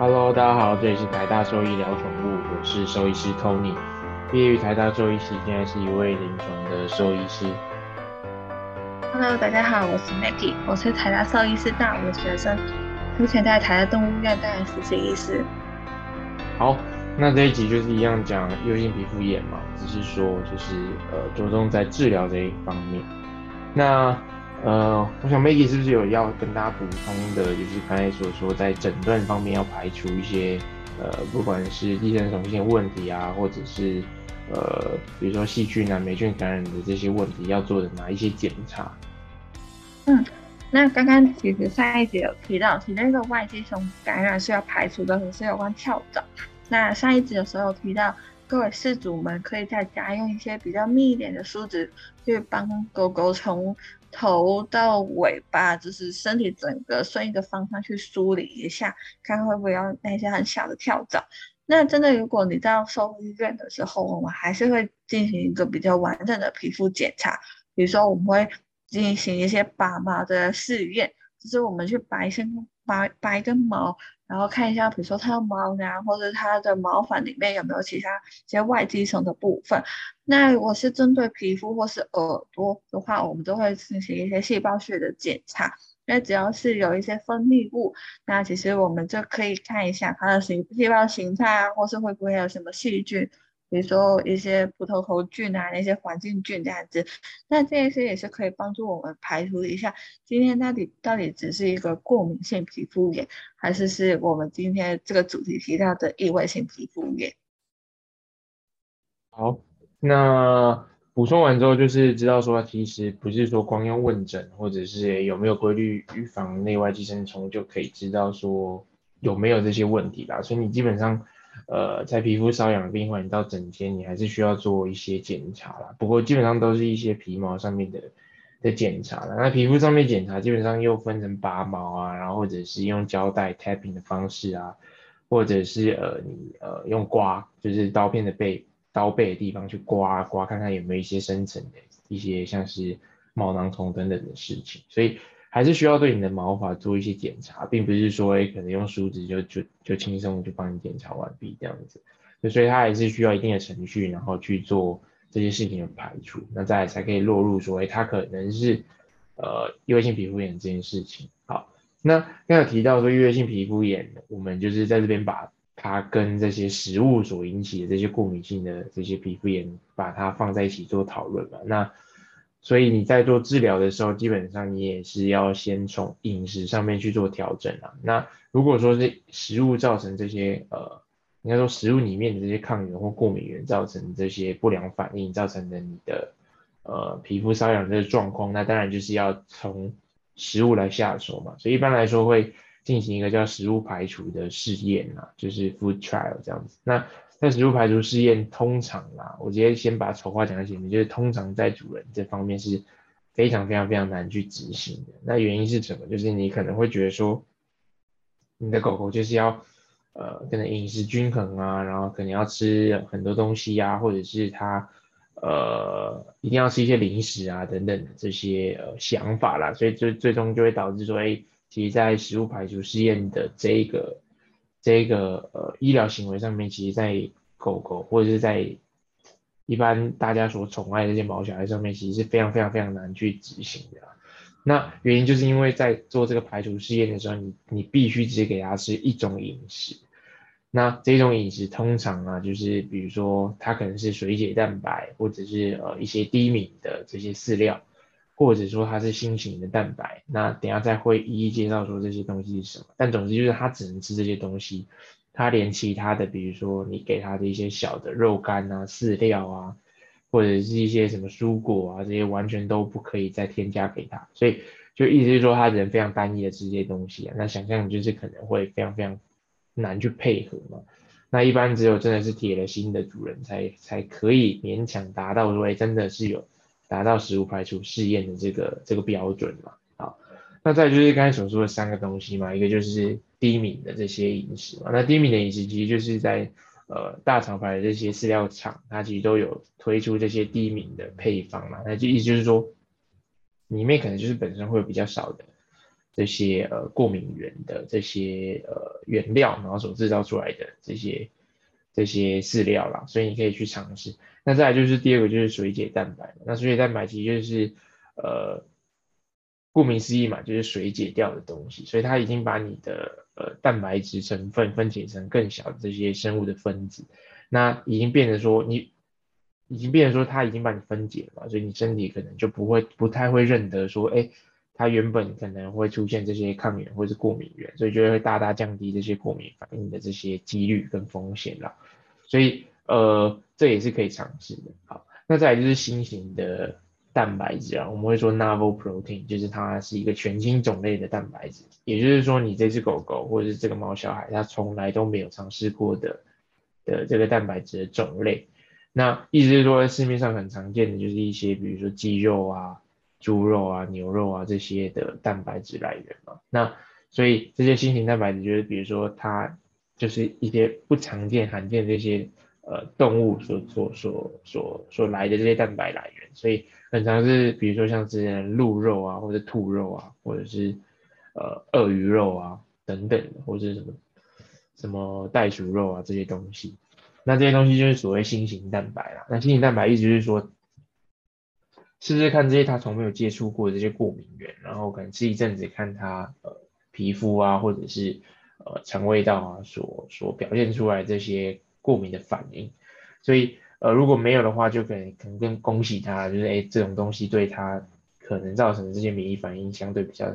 Hello，大家好，这里是台大兽医聊宠物，我是兽医师 Tony，毕业于台大兽医系，现在是一位临床的兽医师。Hello，大家好，我是 Maggie，我是台大兽医师大五的学生，目前在台大动物医院担任实习医师。好，那这一集就是一样讲异位性皮肤炎嘛，只是说就是呃着重在治疗这一方面。那呃，我想 Maggie 是不是有要跟大家补充的，就是刚才所说在诊断方面要排除一些呃，不管是寄生虫性问题啊，或者是呃，比如说细菌啊、霉菌感染的这些问题，要做的哪一些检查？嗯，那刚刚其实上一节有提到，其实那个外寄虫感染是要排除的，可是有关跳蚤。那上一集的时候有提到，各位饲主们可以在家用一些比较密一点的梳子，去帮狗狗从头到尾巴，就是身体整个顺一个方向去梳理一下，看会不会有那些很小的跳蚤。那真的，如果你到兽医院的时候，我们还是会进行一个比较完整的皮肤检查，比如说我们会进行一些拔毛的试验，就是我们去拔一根拔拔一根毛。然后看一下，比如说它的毛囊或者它的毛发里面有没有其他一些外基层的部分。那如果是针对皮肤或是耳朵的话，我们都会进行一些细胞学的检查。那只要是有一些分泌物，那其实我们就可以看一下它的形细胞形态啊，或是会不会有什么细菌。比如说一些葡萄球菌啊，那些环境菌这样子，那这些也是可以帮助我们排除一下，今天到底到底只是一个过敏性皮肤炎，还是是我们今天这个主题提到的异位性皮肤炎。好，那补充完之后，就是知道说，其实不是说光用问诊或者是有没有规律预防内外寄生虫就可以知道说有没有这些问题啦，所以你基本上。呃，在皮肤瘙痒的病患，你到整天你还是需要做一些检查啦。不过基本上都是一些皮毛上面的的检查啦。那皮肤上面检查基本上又分成拔毛啊，然后或者是用胶带 tapping 的方式啊，或者是呃你呃用刮，就是刀片的背刀背的地方去刮刮，看看有没有一些深层的一些像是毛囊虫等等的事情。所以。还是需要对你的毛发做一些检查，并不是说可能用梳子就就就轻松就帮你检查完毕这样子，所以它还是需要一定的程序，然后去做这些事情的排除，那再才可以落入说，哎，它可能是呃异位性皮肤炎这件事情。好，那刚才提到说异位性皮肤炎，我们就是在这边把它跟这些食物所引起的这些过敏性的这些皮肤炎，把它放在一起做讨论嘛。那所以你在做治疗的时候，基本上你也是要先从饮食上面去做调整啊。那如果说是食物造成这些呃，应该说食物里面的这些抗原或过敏原造成这些不良反应，造成的你的呃皮肤瘙痒的状况，那当然就是要从食物来下手嘛。所以一般来说会进行一个叫食物排除的试验啊，就是 food trial 这样子。那在食物排除试验，通常啦，我直接先把丑话讲在前面，就是通常在主人这方面是非常非常非常难去执行的。那原因是什么？就是你可能会觉得说，你的狗狗就是要呃，可能饮食均衡啊，然后可能要吃很多东西啊，或者是它呃一定要吃一些零食啊等等这些呃想法啦，所以最最终就会导致说，哎，其实在食物排除试验的这个。这个呃医疗行为上面，其实，在狗狗或者是在一般大家所宠爱的这些毛小孩上面，其实是非常非常非常难去执行的。那原因就是因为在做这个排除试验的时候，你你必须只给它吃一种饮食。那这种饮食通常啊，就是比如说它可能是水解蛋白，或者是呃一些低敏的这些饲料。或者说它是新型的蛋白，那等下再会一一介绍说这些东西是什么。但总之就是它只能吃这些东西，它连其他的，比如说你给它的一些小的肉干啊、饲料啊，或者是一些什么蔬果啊，这些完全都不可以再添加给它。所以就意思是说，它人非常单一的吃这些东西啊，那想象就是可能会非常非常难去配合嘛。那一般只有真的是铁了心的主人才才可以勉强达到说，哎，真的是有。达到食物排除试验的这个这个标准嘛？好，那再就是刚才所说的三个东西嘛，一个就是低敏的这些饮食嘛。那低敏的饮食其实就是在呃大厂牌的这些饲料厂，它其实都有推出这些低敏的配方嘛。那就意思就是说，里面可能就是本身会有比较少的这些呃过敏源的这些呃原料，然后所制造出来的这些这些饲料啦，所以你可以去尝试。那再来就是第二个就是水解蛋白，那水解蛋白其实就是呃顾名思义嘛，就是水解掉的东西，所以它已经把你的呃蛋白质成分分解成更小的这些生物的分子，那已经变成说你已经变成说它已经把你分解了嘛，所以你身体可能就不会不太会认得说哎。它原本可能会出现这些抗原或是过敏源，所以就会大大降低这些过敏反应的这些几率跟风险啦。所以呃，这也是可以尝试的。好，那再来就是新型的蛋白质啊，我们会说 novel protein，就是它是一个全新种类的蛋白质，也就是说你这只狗狗或者是这个猫小孩，它从来都没有尝试过的的这个蛋白质的种类。那意思是说，市面上很常见的就是一些，比如说鸡肉啊。猪肉啊、牛肉啊这些的蛋白质来源嘛，那所以这些新型蛋白质就是，比如说它就是一些不常见、罕见这些呃动物所所所所所来的这些蛋白来源，所以很常是比如说像之前鹿肉啊，或者兔肉啊，或者是呃鳄鱼肉啊等等，或者什么什么袋鼠肉啊这些东西，那这些东西就是所谓新型蛋白啦。那新型蛋白意思就是说。试试看这些他从没有接触过这些过敏源，然后可能吃一阵子，看他呃皮肤啊，或者是呃肠胃道啊所所表现出来这些过敏的反应。所以呃如果没有的话，就可能可能更恭喜他，就是哎这种东西对他可能造成的这些免疫反应相对比较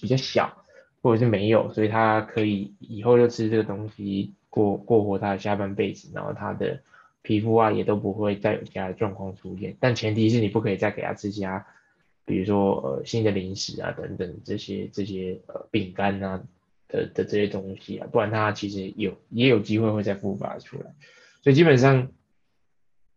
比较小，或者是没有，所以他可以以后就吃这个东西过过活他的下半辈子，然后他的。皮肤啊也都不会再有其他的状况出现，但前提是你不可以再给他吃其他，比如说呃新的零食啊等等这些这些呃饼干啊的的这些东西啊，不然它其实有也有机会会再复发出来。所以基本上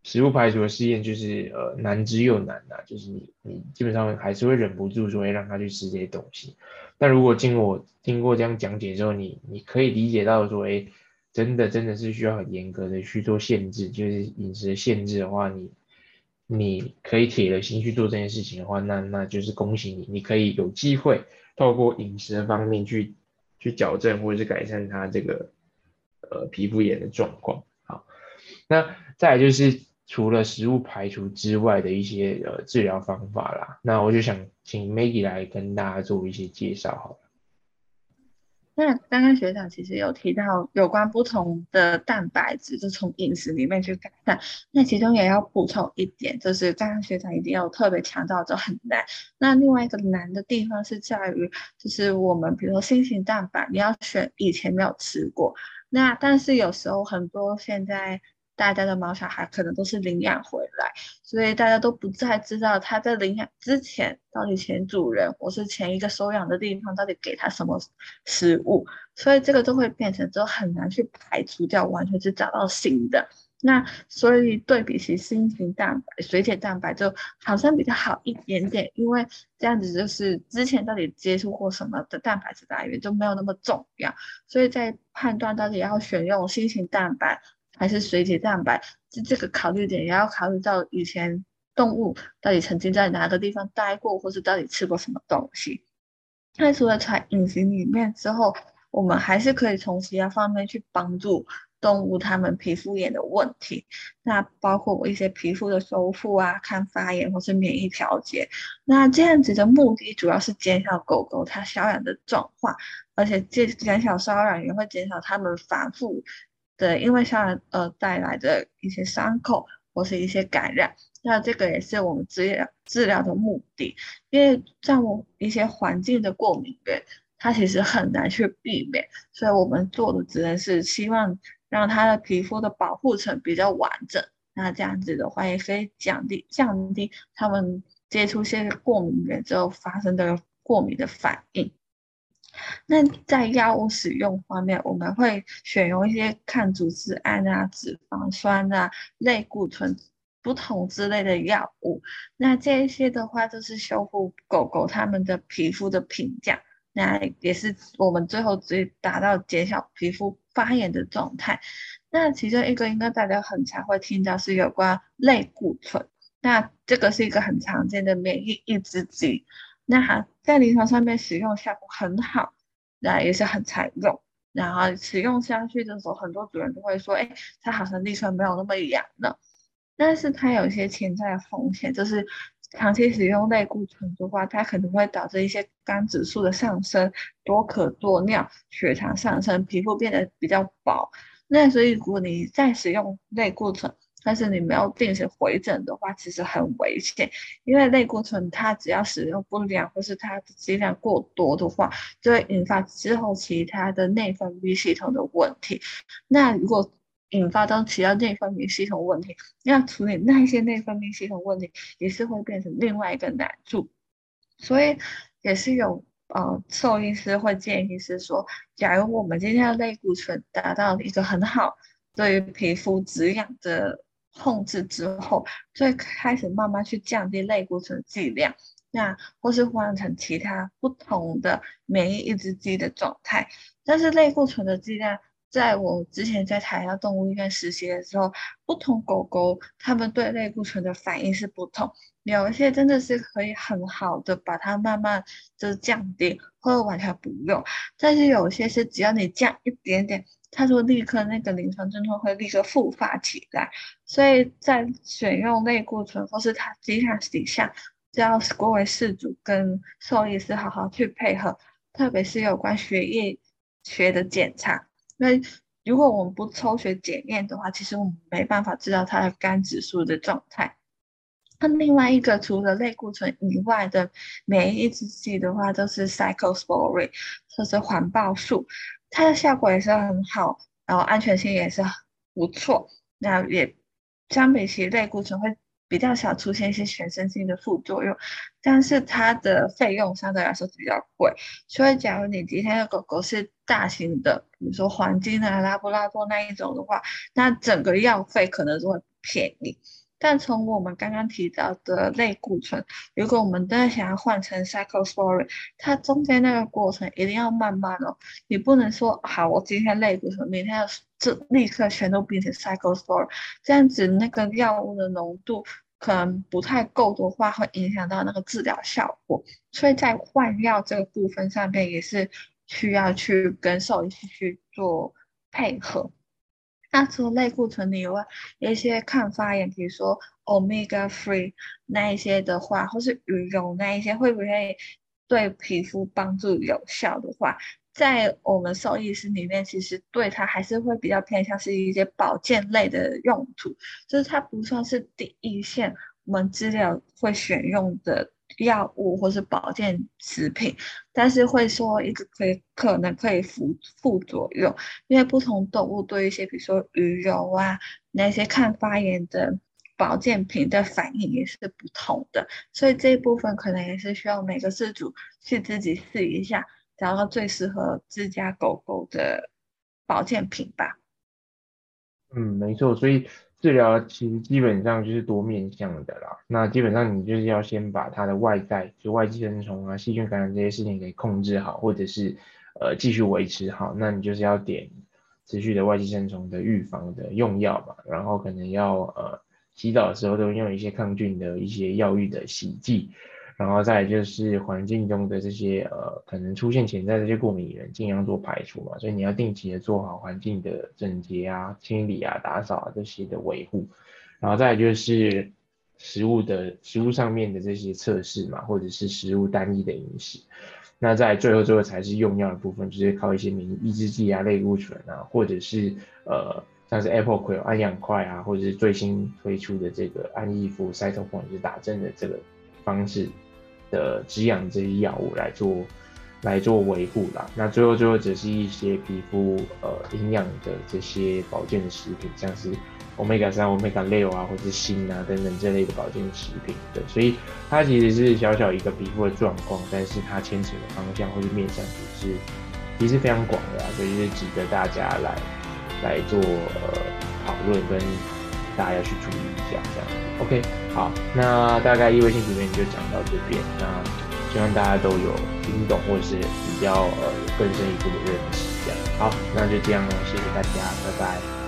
食物排除的试验就是呃难之又难啊，就是你你基本上还是会忍不住说会让他去吃这些东西。但如果经过经过这样讲解之后，你你可以理解到说哎。真的真的是需要很严格的去做限制，就是饮食限制的话，你你可以铁了心去做这件事情的话，那那就是恭喜你，你可以有机会透过饮食的方面去去矫正或者是改善它这个呃皮肤炎的状况。好，那再就是除了食物排除之外的一些呃治疗方法啦，那我就想请 Maggie 来跟大家做一些介绍，好。那刚刚学长其实有提到有关不同的蛋白质，就从饮食里面去改善。那其中也要补充一点，就是刚刚学长一定要特别强调，就很难。那另外一个难的地方是在于，就是我们比如说新型蛋白，你要选以前没有吃过。那但是有时候很多现在。大家的毛小孩可能都是领养回来，所以大家都不再知道他在领养之前到底前主人或是前一个收养的地方到底给他什么食物，所以这个都会变成就很难去排除掉，完全是找到新的。那所以对比起新型蛋白、水解蛋白就好像比较好一点点，因为这样子就是之前到底接触过什么的蛋白质来源就没有那么重要，所以在判断到底要选用新型蛋白。还是水解蛋白，这这个考虑点也要考虑到以前动物到底曾经在哪个地方待过，或是到底吃过什么东西。那除了从饮食里面之后，我们还是可以从其他方面去帮助动物它们皮肤炎的问题。那包括我一些皮肤的修复啊、抗发炎或是免疫调节。那这样子的目的主要是减少狗狗它瘙痒的状况，而且减减少瘙痒也会减少它们反复。对，因为像呃带来的一些伤口或是一些感染，那这个也是我们治疗治疗的目的。因为像我一些环境的过敏源，它其实很难去避免，所以我们做的只能是希望让它的皮肤的保护层比较完整。那这样子的话，也可以降低降低他们接触些过敏源之后发生的过敏的反应。那在药物使用方面，我们会选用一些抗组织胺啊、脂肪酸啊、类固醇不同之类的药物。那这些的话，就是修复狗狗它们的皮肤的屏障，那也是我们最后只达到减少皮肤发炎的状态。那其中一个应该大家很常会听到是有关类固醇，那这个是一个很常见的免疫抑制剂。那在临床上面使用效果很好，那也是很常用。然后使用下去的时候，很多主人都会说：“哎，它好像立刻没有那么痒了。”但是它有一些潜在的风险，就是长期使用类固醇的话，它可能会导致一些肝指数的上升、多可多尿、血糖上升、皮肤变得比较薄。那所以如果你再使用类固醇，但是你没有定时回诊的话，其实很危险，因为类固醇它只要使用不良或是它的剂量过多的话，就会引发之后其他的内分泌系统的问题。那如果引发到其他内分泌系统问题，要处理那些内分泌系统问题，也是会变成另外一个难处。所以也是有呃兽医师会建议是说，假如我们今天的类固醇达到一个很好对于皮肤滋养的控制之后，就会开始慢慢去降低类固醇剂量，那或是换成其他不同的免疫抑制剂的状态，但是类固醇的剂量。在我之前在台大动物医院实习的时候，不同狗狗它们对类固醇的反应是不同，有一些真的是可以很好的把它慢慢就降低，或者完全不用，但是有些是只要你降一点点，它就立刻那个临床症状会立刻复发起来，所以在选用类固醇或是它剂量底下，就要各位饲主跟兽医师好好去配合，特别是有关血液学的检查。因为如果我们不抽血检验的话，其实我们没办法知道它的肝指数的状态。那另外一个除了类固醇以外的免疫抑制剂的话，都是 cyclosporine，就是环孢素，它的效果也是很好，然后安全性也是不错。那也相比起类固醇会。比较少出现一些全身性的副作用，但是它的费用相对来说比较贵。所以，假如你今天的狗狗是大型的，比如说黄金啊、拉布拉多那一种的话，那整个药费可能就会便宜。但从我们刚刚提到的类固醇，如果我们真的想要换成 cyclosporin，它中间那个过程一定要慢慢哦，你不能说好，我今天类固醇，明天就立刻全都变成 cyclosporin，这样子那个药物的浓度。可能不太够的话，会影响到那个治疗效果，所以在换药这个部分上面也是需要去跟兽医去做配合。那除了类固醇以外，一些抗发炎，比如说 omega three 那一些的话，或是鱼油那一些，会不会对皮肤帮助有效的话？在我们兽医师里面，其实对它还是会比较偏向是一些保健类的用途，就是它不算是第一线我们治疗会选用的药物或是保健食品，但是会说一个可以可能可以副副作用，因为不同动物对一些比如说鱼油啊那些抗发炎的保健品的反应也是不同的，所以这一部分可能也是需要每个饲主去自己试一下。找到最适合自家狗狗的保健品吧。嗯，没错，所以治疗其实基本上就是多面向的啦。那基本上你就是要先把它的外在，就外寄生虫啊、细菌感染这些事情给控制好，或者是呃继续维持好。那你就是要点持续的外寄生虫的预防的用药嘛，然后可能要呃洗澡的时候都用一些抗菌的一些药浴的洗剂。然后再就是环境中的这些呃可能出现潜在的这些过敏源，尽量做排除嘛。所以你要定期的做好环境的整洁啊、清理啊、打扫啊这些的维护。然后再就是食物的食物上面的这些测试嘛，或者是食物单一的饮食。那在最后最后才是用药的部分，就是靠一些免疫抑制剂啊、类固醇啊，或者是呃像是 Apple 葵安养块啊，或者是最新推出的这个安益福塞头环，就是打针的这个方式。的滋养这些药物来做来做维护啦，那最后最后只是一些皮肤呃营养的这些保健食品，像是 omega 三、omega 六啊，或是锌啊等等这类的保健食品。对，所以它其实是小小一个皮肤的状况，但是它牵扯的方向或是面向其实其实非常广的，所以是值得大家来来做呃讨论跟大家去注意一下这样。OK，好，那大概异位性这边就讲到这边，那希望大家都有听懂或者是比较呃有更深一步的认识，这样。好，那就这样了，谢谢大家，拜拜。